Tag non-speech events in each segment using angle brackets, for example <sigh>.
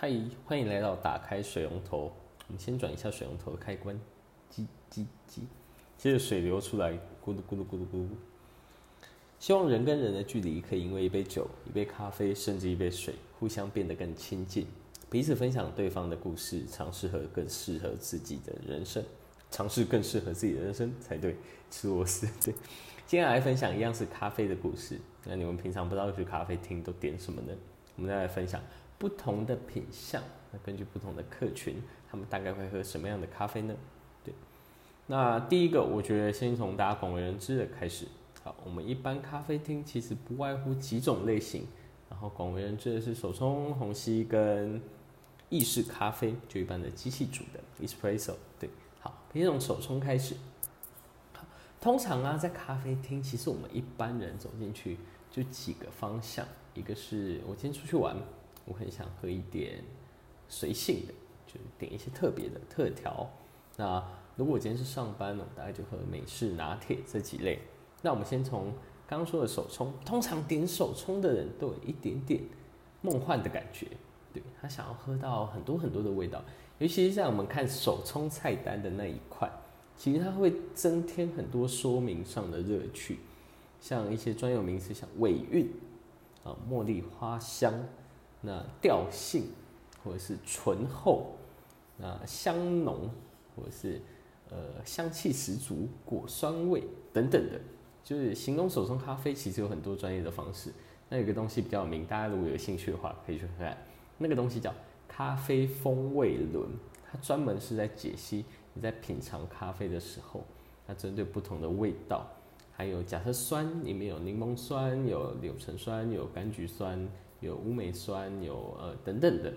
嗨，欢迎来到打开水龙头。我们先转一下水龙头的开关，叽叽叽，接着水流出来，咕噜咕噜咕噜咕噜。希望人跟人的距离可以因为一杯酒、一杯咖啡，甚至一杯水，互相变得更亲近，彼此分享对方的故事，尝试和更适合自己的人生，尝试更适合自己的人生才对。吃螺丝，对。接下来分享一样是咖啡的故事。那你们平常不知道去咖啡厅都点什么呢？我们再来分享不同的品相。那根据不同的客群，他们大概会喝什么样的咖啡呢？对。那第一个，我觉得先从大家广为人知的开始。好，我们一般咖啡厅其实不外乎几种类型，然后广为人知的是手冲、虹吸跟意式咖啡，就一般的机器煮的 espresso。对，好，先从手冲开始。通常啊，在咖啡厅，其实我们一般人走进去就几个方向，一个是我今天出去玩，我很想喝一点随性的，就点一些特别的特调。那如果我今天是上班呢，大概就喝美式拿铁这几类。那我们先从刚刚说的手冲，通常点手冲的人都有一点点梦幻的感觉，对他想要喝到很多很多的味道，尤其是在我们看手冲菜单的那一块。其实它会增添很多说明上的乐趣，像一些专有名词，像尾韵啊、茉莉花香、那调性，或者是醇厚、那香浓，或者是呃香气十足、果酸味等等的，就是形容手冲咖啡，其实有很多专业的方式。那有个东西比较有名，大家如果有兴趣的话，可以去看看。那个东西叫咖啡风味轮，它专门是在解析。你在品尝咖啡的时候，它针对不同的味道，还有假设酸里面有柠檬酸、有柳橙酸、有柑橘酸、有乌梅酸、有呃等等的，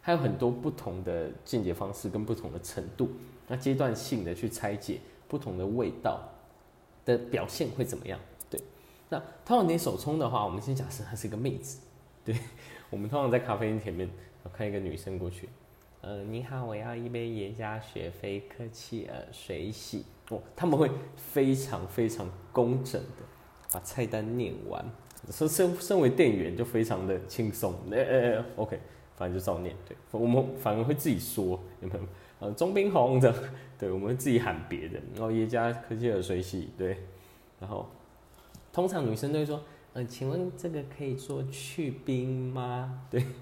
还有很多不同的见解方式跟不同的程度，那阶段性的去拆解不同的味道的表现会怎么样？对，那通常你手冲的话，我们先假设她是一个妹子，对我们通常在咖啡厅前面看一个女生过去。呃，你好，我要一杯耶加雪菲科契尔水洗哦。他们会非常非常工整的把菜单念完，身身身为店员就非常的轻松，哎哎哎，OK，反正就照念。对，我们反而会自己说有没有？呃，中冰红的，对，我们会自己喊别人，然后耶加科技尔水洗，对，然后通常女生都会说，嗯，请问这个可以做去冰吗？对。<laughs>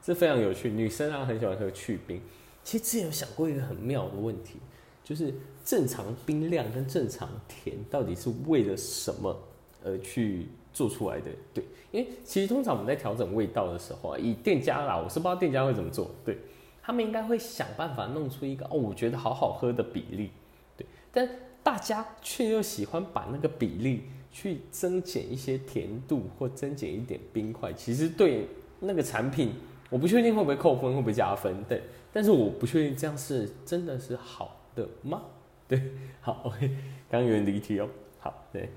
这非常有趣，女生啊很喜欢喝去冰。其实之前有想过一个很妙的问题，就是正常冰量跟正常甜到底是为了什么而去做出来的？对，因为其实通常我们在调整味道的时候啊，以店家啦，我是不知道店家会怎么做，对他们应该会想办法弄出一个哦，我觉得好好喝的比例，对，但大家却又喜欢把那个比例去增减一些甜度或增减一点冰块，其实对那个产品。我不确定会不会扣分，会不会加分，对，但是我不确定这样是真的是好的吗？<laughs> 对，好，OK，刚刚有点离题哦。好，对，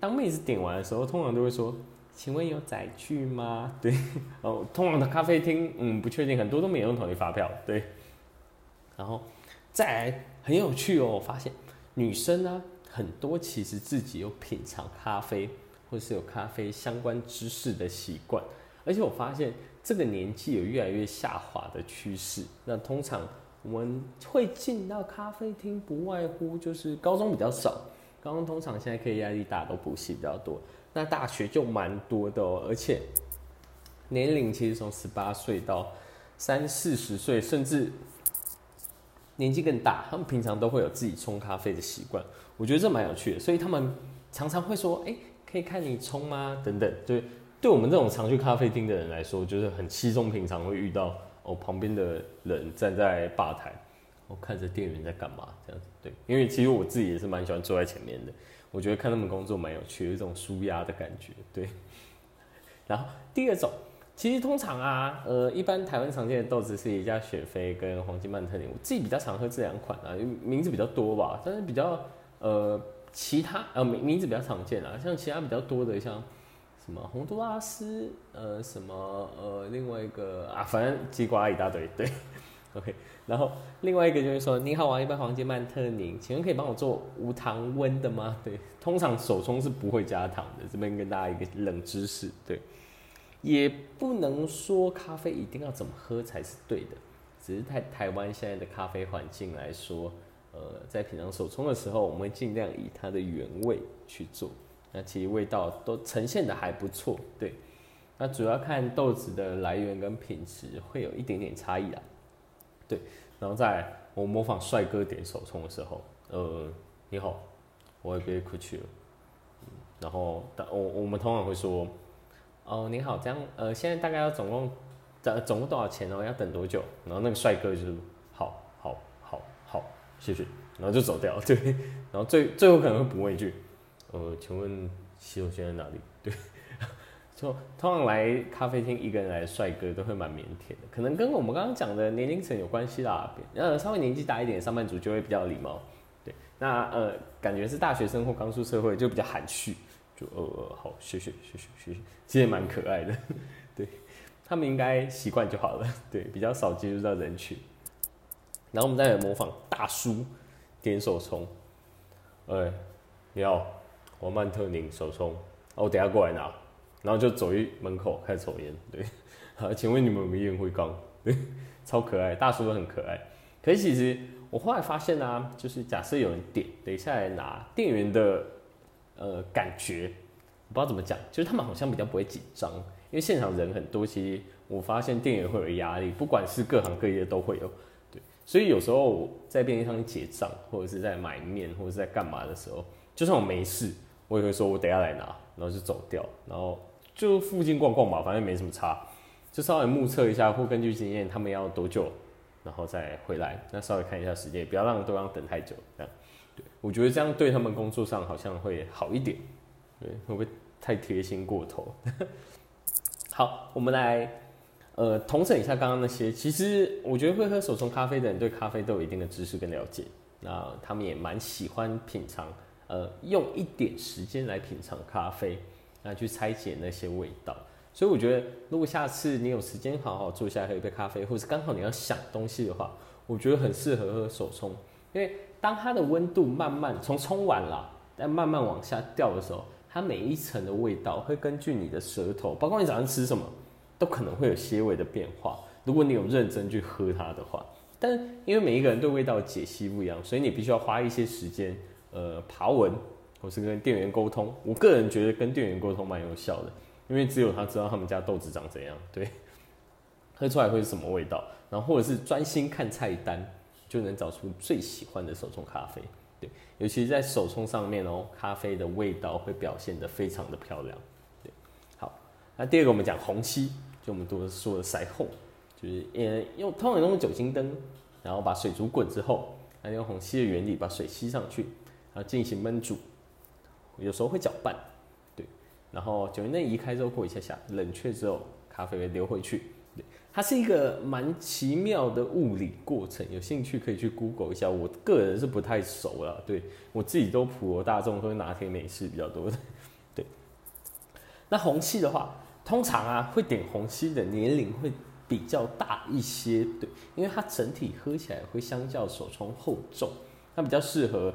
当妹子点完的时候，通常都会说：“请问有载具吗？”对，<laughs> 哦，通常的咖啡厅，嗯，不确定，很多都没有用统一发票，对。然后再来很有趣哦，我发现女生呢，很多其实自己有品尝咖啡，或是有咖啡相关知识的习惯，而且我发现。这个年纪有越来越下滑的趋势。那通常我们会进到咖啡厅，不外乎就是高中比较少，高中通常现在可以压力大，都补习比较多。那大学就蛮多的哦，而且年龄其实从十八岁到三四十岁，甚至年纪更大，他们平常都会有自己冲咖啡的习惯。我觉得这蛮有趣的，所以他们常常会说：“哎，可以看你冲吗？”等等，对。对我们这种常去咖啡厅的人来说，就是很稀松平常会遇到哦，旁边的人站在吧台，我看着店员在干嘛这样子。对，因为其实我自己也是蛮喜欢坐在前面的，我觉得看他们工作蛮有趣，有一种舒压的感觉。对。然后第二种，其实通常啊，呃，一般台湾常见的豆子是一家雪菲跟黄金曼特宁，我自己比较常喝这两款啊，名字比较多吧，但是比较呃其他呃名名字比较常见啊，像其他比较多的像。什么洪都拉斯？呃，什么呃，另外一个啊，反正鸡瓜一大堆，对 <laughs> OK。然后另外一个就是说，你好，我要一杯黄金曼特宁，请问可以帮我做无糖温的吗？对，通常手冲是不会加糖的，这边跟大家一个冷知识，对。也不能说咖啡一定要怎么喝才是对的，只是在台湾现在的咖啡环境来说，呃，在品尝手冲的时候，我们会尽量以它的原味去做，那其实味道都呈现的还不错，对。那主要看豆子的来源跟品质会有一点点差异啊，对。然后在我模仿帅哥点手冲的时候，呃，你好，我也别客气了。然后，但我我们通常会说，哦，你好，这样，呃，现在大概要总共，总总共多少钱哦？要等多久？然后那个帅哥就是，好，好，好，好，谢谢，然后就走掉。对，然后最最后可能会补问一句，呃，请问洗手间在哪里？对，说通常来咖啡厅一个人来的帅哥都会蛮腼腆的，可能跟我们刚刚讲的年龄层有关系啦。呃，稍微年纪大一点上班族就会比较礼貌。对，那呃，感觉是大学生或刚出社会就比较含蓄。就呃，好，谢谢，谢谢，谢谢，其实也蛮可爱的，对他们应该习惯就好了，对，比较少接触到人群。然后我们再来模仿大叔点手冲，哎，你好，我曼特宁手冲，我等下过来拿，然后就走一门口开始抽烟，对，<laughs> 好，请问你们有没有烟灰缸？<laughs> 对，超可爱，大叔都很可爱。可是其实我后来发现呢，就是假设有人点，等一下来拿，店员的。呃，感觉我不知道怎么讲，就是他们好像比较不会紧张，因为现场人很多，其实我发现店员会有压力，不管是各行各业都会有，对，所以有时候在便利商店结账，或者是在买面，或者是在干嘛的时候，就算我没事，我也会说我等下来拿，然后就走掉，然后就附近逛逛吧，反正没什么差，就稍微目测一下，或根据经验他们要多久，然后再回来，那稍微看一下时间，不要让对方等太久，这样。对，我觉得这样对他们工作上好像会好一点。对，会不会太贴心过头？<laughs> 好，我们来呃统整一下刚刚那些。其实我觉得会喝手冲咖啡的人对咖啡都有一定的知识跟了解。那他们也蛮喜欢品尝，呃，用一点时间来品尝咖啡，那去拆解那些味道。所以我觉得，如果下次你有时间好好坐下来喝一杯咖啡，或者刚好你要想东西的话，我觉得很适合喝手冲，因为。当它的温度慢慢从冲完了，但慢慢往下掉的时候，它每一层的味道会根据你的舌头，包括你早上吃什么，都可能会有些微的变化。如果你有认真去喝它的话，但因为每一个人对味道解析不一样，所以你必须要花一些时间，呃，爬文或是跟店员沟通。我个人觉得跟店员沟通蛮有效的，因为只有他知道他们家豆子长怎样，对，喝出来会是什么味道，然后或者是专心看菜单。就能找出最喜欢的手冲咖啡，对，尤其是在手冲上面哦，咖啡的味道会表现得非常的漂亮，对。好，那第二个我们讲虹吸，就我们都说的腮后，就是呃用通常用酒精灯，然后把水煮滚之后，那用虹吸的原理把水吸上去，然后进行焖煮，有时候会搅拌，对，然后酒精灯移开之后过一下下，冷却之后咖啡会流回去。对它是一个蛮奇妙的物理过程，有兴趣可以去 Google 一下。我个人是不太熟了，对我自己都普罗大众喝拿铁美式比较多的。对，那红气的话，通常啊会点红吸的年龄会比较大一些，对，因为它整体喝起来会相较手冲厚重，它比较适合。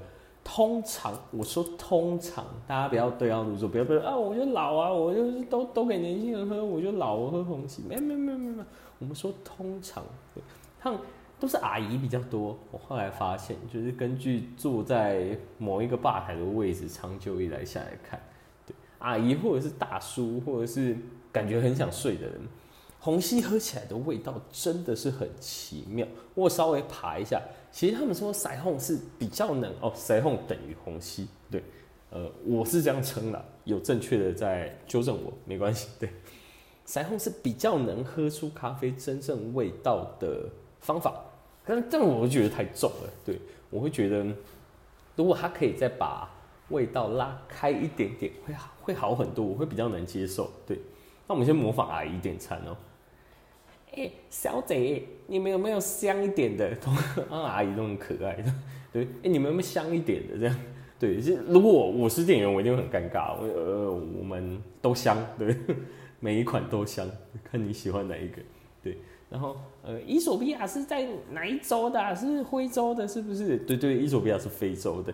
通常我说通常，大家不要对号入座，不要不要啊！我就老啊，我就是都都给年轻人喝，我就老，我喝红旗，没没没没没。我们说通常，他们都是阿姨比较多。我后来发现，就是根据坐在某一个吧台的位置，长久以来下来看，对阿姨或者是大叔，或者是感觉很想睡的人。虹吸喝起来的味道真的是很奇妙。我稍微爬一下，其实他们说腮红是比较能哦，腮红等于虹吸，对，呃，我是这样称的，有正确的在纠正我，没关系，<laughs> 对，腮红是比较能喝出咖啡真正味道的方法，但但我会觉得太重了，对我会觉得如果它可以再把味道拉开一点点，会好会好很多，我会比较能接受，对。那我们先模仿阿姨点餐哦。哎，小姐，你们有没有香一点的？<laughs> 啊，阿姨都很可爱的。对，哎，你们有没有香一点的？这样，对，是如果我是店员，我一定会很尴尬。我呃，我们都香，对，每一款都香，看你喜欢哪一个。对，然后呃，伊索比亚是在哪一州的？是非洲的，是不是？对对，伊索比亚是非洲的。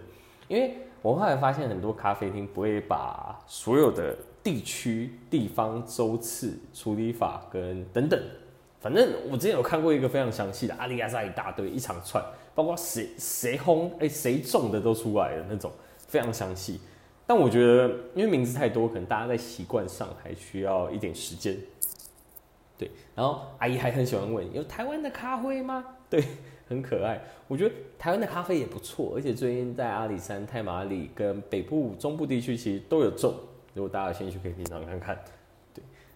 因为我后来发现很多咖啡厅不会把所有的地区、地方、周次、处理法跟等等，反正我之前有看过一个非常详细的阿里亚萨一大堆一长串，包括谁谁烘哎谁种的都出来了那种，非常详细。但我觉得因为名字太多，可能大家在习惯上还需要一点时间。对，然后阿姨还很喜欢问有台湾的咖啡吗？对。很可爱，我觉得台湾的咖啡也不错，而且最近在阿里山、太马里跟北部、中部地区其实都有种。如果大家有兴趣，可以品尝看看。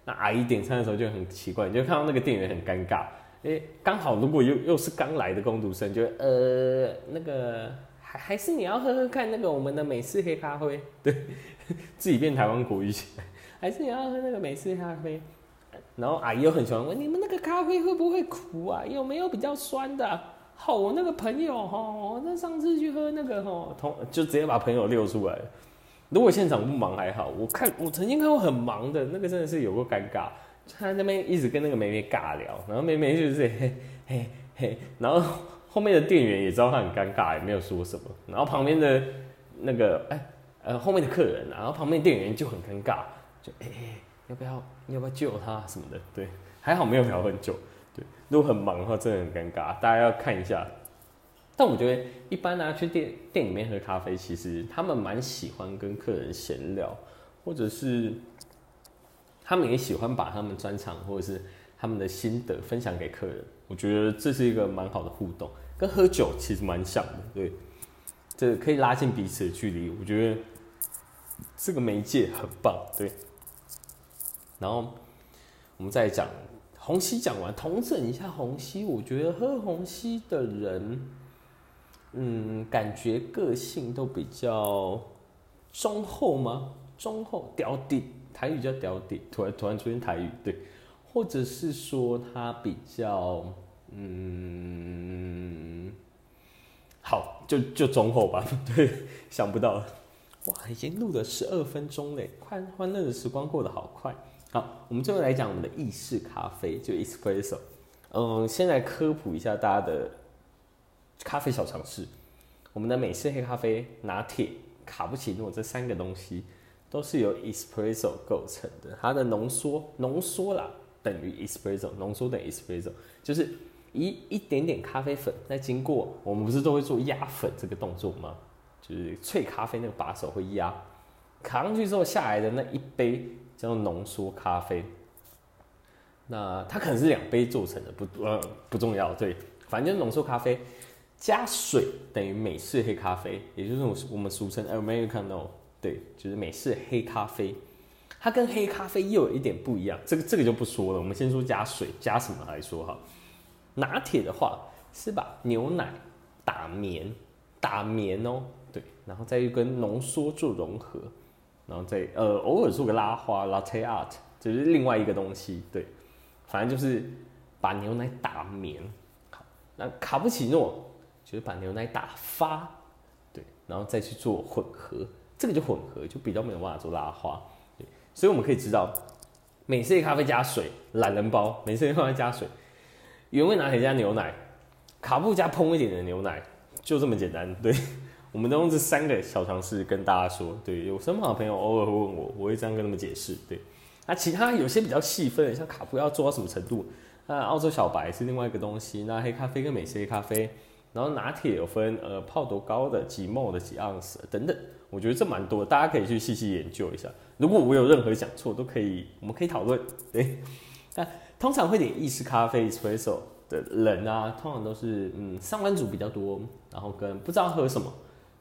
那阿姨点餐的时候就很奇怪，你就看到那个店员很尴尬，哎，刚好如果又又是刚来的工读生，就呃那个还还是你要喝喝看那个我们的美式黑咖啡，对，<laughs> 自己变台湾国语起来，还是你要喝那个美式咖啡？然后阿姨又很喜欢问你们那个咖啡会不会苦啊？有没有比较酸的？好，我那个朋友哈，那上次去喝那个哈，同就直接把朋友溜出来。如果现场不忙还好，我看我曾经看过很忙的那个，真的是有过尴尬。他那边一直跟那个妹妹尬聊，然后妹妹就是嘿嘿嘿，然后后面的店员也知道他很尴尬，也没有说什么。然后旁边的那个哎呃后面的客人，然后旁边店员就很尴尬，就哎要不要要不要救他什么的？对，还好没有聊很久。对如果很忙的话，真的很尴尬，大家要看一下。但我觉得一般呢，去店店里面喝咖啡，其实他们蛮喜欢跟客人闲聊，或者是他们也喜欢把他们专场或者是他们的心得分享给客人。我觉得这是一个蛮好的互动，跟喝酒其实蛮像的，对，这可以拉近彼此的距离。我觉得这个媒介很棒，对。然后我们再讲。虹吸讲完，同整一下虹吸。我觉得喝虹吸的人，嗯，感觉个性都比较忠厚吗？忠厚屌底，台语叫屌底。突然突然出现台语，对，或者是说他比较，嗯，好，就就忠厚吧。<laughs> 对，想不到，哇，已经录了十二分钟嘞，快欢乐的时光过得好快。好，我们最后来讲我们的意式咖啡，就 espresso。嗯，先来科普一下大家的咖啡小常识。我们的美式黑咖啡、拿铁、卡布奇诺这三个东西都是由 espresso 构成的。它的浓缩，浓缩啦等于 espresso，浓缩等于 espresso，就是一一点点咖啡粉，再经过我们不是都会做压粉这个动作吗？就是萃咖啡那个把手会压，卡上去之后下来的那一杯。叫做浓缩咖啡，那它可能是两杯做成的，不呃不重要，对，反正就是浓缩咖啡加水等于美式黑咖啡，也就是我我们俗称 Americano，对，就是美式黑咖啡。它跟黑咖啡又有一点不一样，这个这个就不说了，我们先说加水加什么来说哈。拿铁的话是把牛奶打绵，打绵哦，对，然后再跟浓缩做融合。然后再呃偶尔做个拉花 latte art，这是另外一个东西，对，反正就是把牛奶打绵。好，那卡布奇诺就是把牛奶打发，对，然后再去做混合，这个就混合就比较没有办法做拉花，对，所以我们可以知道，美式咖啡加水，懒人包，美式咖啡加水，原味拿铁加牛奶，卡布加烹一点的牛奶，就这么简单，对。我们都用这三个小常识跟大家说，对，有身旁的朋友偶尔会问我，我会这样跟他们解释，对。那其他有些比较细分，像卡布要做到什么程度？那澳洲小白是另外一个东西，那黑咖啡跟美式黑咖啡，然后拿铁有分呃泡多高的几沫的几盎司等等，我觉得这蛮多，大家可以去细细研究一下。如果我有任何讲错，都可以，我们可以讨论，<laughs> 对。那通常会点意式咖啡 espresso 的人啊，通常都是嗯上班族比较多，然后跟不知道喝什么。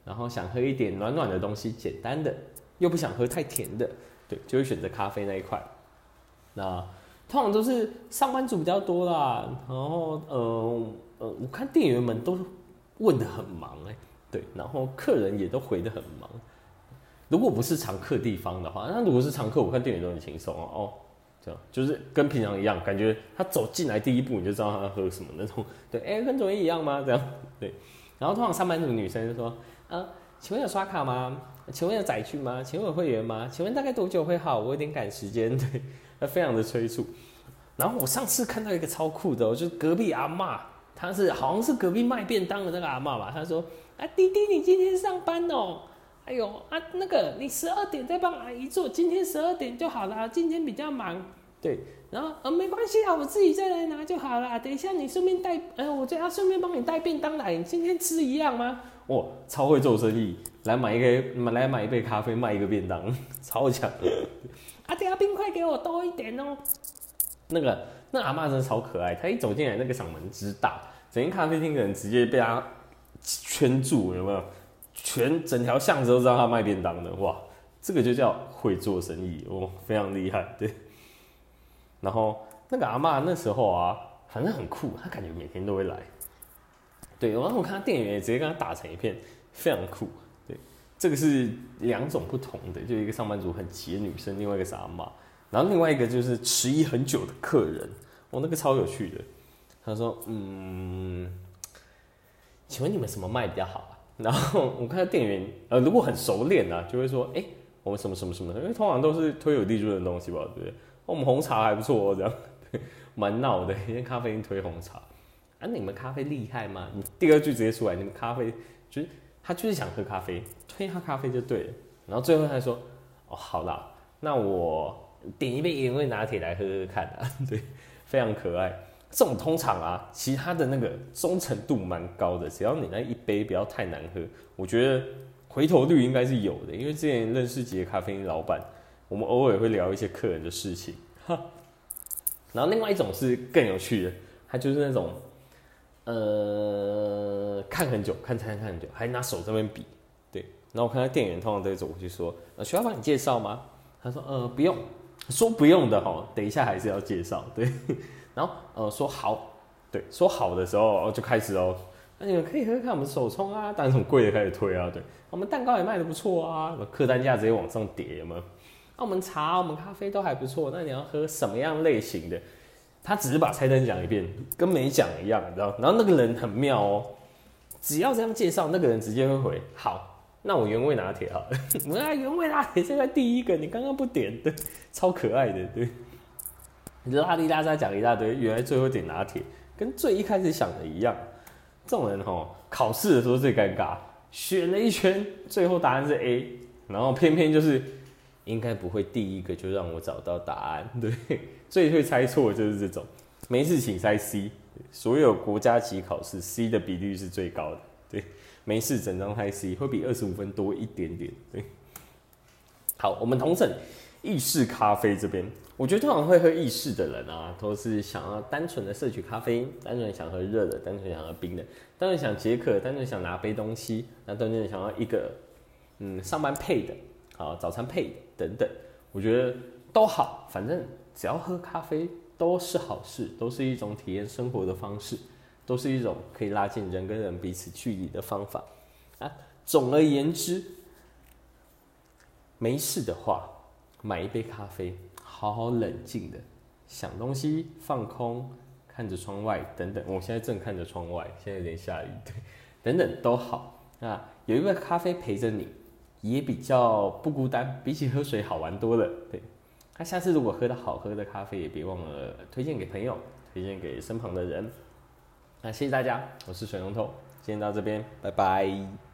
然后想喝一点暖暖的东西，简单的，又不想喝太甜的，对，就会选择咖啡那一块。那通常都是上班族比较多啦。然后，呃呃，我看店员们都问的很忙哎，对，然后客人也都回的很忙。如果不是常客地方的话，那如果是常客，我看店员都很轻松哦。哦，这样就是跟平常一样，感觉他走进来第一步你就知道他喝什么那种。对，哎，跟昨天一样吗？这样，对。然后通常上班族女生就说。啊，请问有刷卡吗？请问有载具吗？请问有会员吗？请问大概多久会好？我有点赶时间，对，<laughs> 他非常的催促。然后我上次看到一个超酷的，就是隔壁阿妈，她是好像是隔壁卖便当的那个阿妈吧。他说：“啊，弟弟，你今天上班哦？哎呦啊，那个你十二点再帮阿姨做，今天十二点就好了，今天比较忙。对，然后呃没关系啊，我自己再来拿就好了。等一下你顺便带，呃，我就要顺便帮你带便当来。你今天吃一样吗？哇，超会做生意，来买一个买来买一杯咖啡，卖一个便当，<laughs> 超强。啊，等下冰块给我多一点哦。那个那阿妈真的超可爱，她一走进来，那个嗓门之大，整间咖啡厅的人直接被她圈住，有没有？全整条巷子都知道她卖便当的，哇，这个就叫会做生意哦，非常厉害，对。然后那个阿妈那时候啊，反正很酷，她感觉每天都会来。对，然后我看他店员也直接跟她打成一片，非常酷。对，这个是两种不同的，就一个上班族很急的女生，另外一个是阿妈，然后另外一个就是迟疑很久的客人，哦，那个超有趣的。他说：“嗯，请问你们什么卖比较好啊？” <laughs> 然后我看到店员，呃，如果很熟练啊，就会说：“哎，我们什么什么什么，因为通常都是推有利润的东西吧，对不对？我们红茶还不错，这样，<laughs> 蛮闹的，因为咖啡因推红茶。啊，你们咖啡厉害吗？你第二句直接出来，你们咖啡就是他就是想喝咖啡，推他咖啡就对了。然后最后他说：哦，好啦，那我点一杯原味拿铁来喝喝看啊，<laughs> 对，非常可爱。”这种通常啊，其他的那个忠诚度蛮高的，只要你那一杯不要太难喝，我觉得回头率应该是有的。因为之前认识几个咖啡老板，我们偶尔会聊一些客人的事情。哈，<laughs> 然后另外一种是更有趣的，他就是那种，呃，看很久，看餐看很久，还拿手这边比，对。然后我看到店员通常都会走过去说：“呃，需要帮你介绍吗？”他说：“呃，不用。”说不用的哦，等一下还是要介绍，对。<laughs> 然后呃说好，对，说好的时候就开始哦，那你们可以喝喝看我们手冲啊，当然从贵的开始推啊，对，我们蛋糕也卖的不错啊，客单价直接往上叠，嘛？那我们茶、我们咖啡都还不错，那你要喝什么样类型的？他只是把菜单讲一遍，跟没讲一样，你知道？然后那个人很妙哦，只要这样介绍，那个人直接会回好，那我原味拿铁好了，<laughs> 我要原味拿铁，现在第一个，你刚刚不点的，超可爱的，对。你拉里拉扎讲一大堆，原来最后点拿铁，跟最一开始想的一样。这种人哈，考试的时候最尴尬，选了一圈，最后答案是 A，然后偏偏就是应该不会第一个就让我找到答案，对，最会猜错就是这种。没事请猜 C，所有国家级考试 C 的比率是最高的，对，没事整张猜 C 会比二十五分多一点点，对。好，我们同整意式咖啡这边。我觉得通常会喝意式的人啊，都是想要单纯的摄取咖啡，单纯想喝热的，单纯想喝冰的，单纯想解渴，单纯想拿杯东西，那单纯想要一个嗯上班配的，啊早餐配的等等，我觉得都好，反正只要喝咖啡都是好事，都是一种体验生活的方式，都是一种可以拉近人跟人彼此距离的方法啊。总而言之，没事的话，买一杯咖啡。好好冷静的想东西，放空，看着窗外等等。我现在正看着窗外，现在有点下雨，对，等等都好啊。有一杯咖啡陪着你，也比较不孤单，比起喝水好玩多了。对，那下次如果喝到好喝的咖啡，也别忘了推荐给朋友，推荐给身旁的人。那谢谢大家，我是水龙头，今天到这边，拜拜。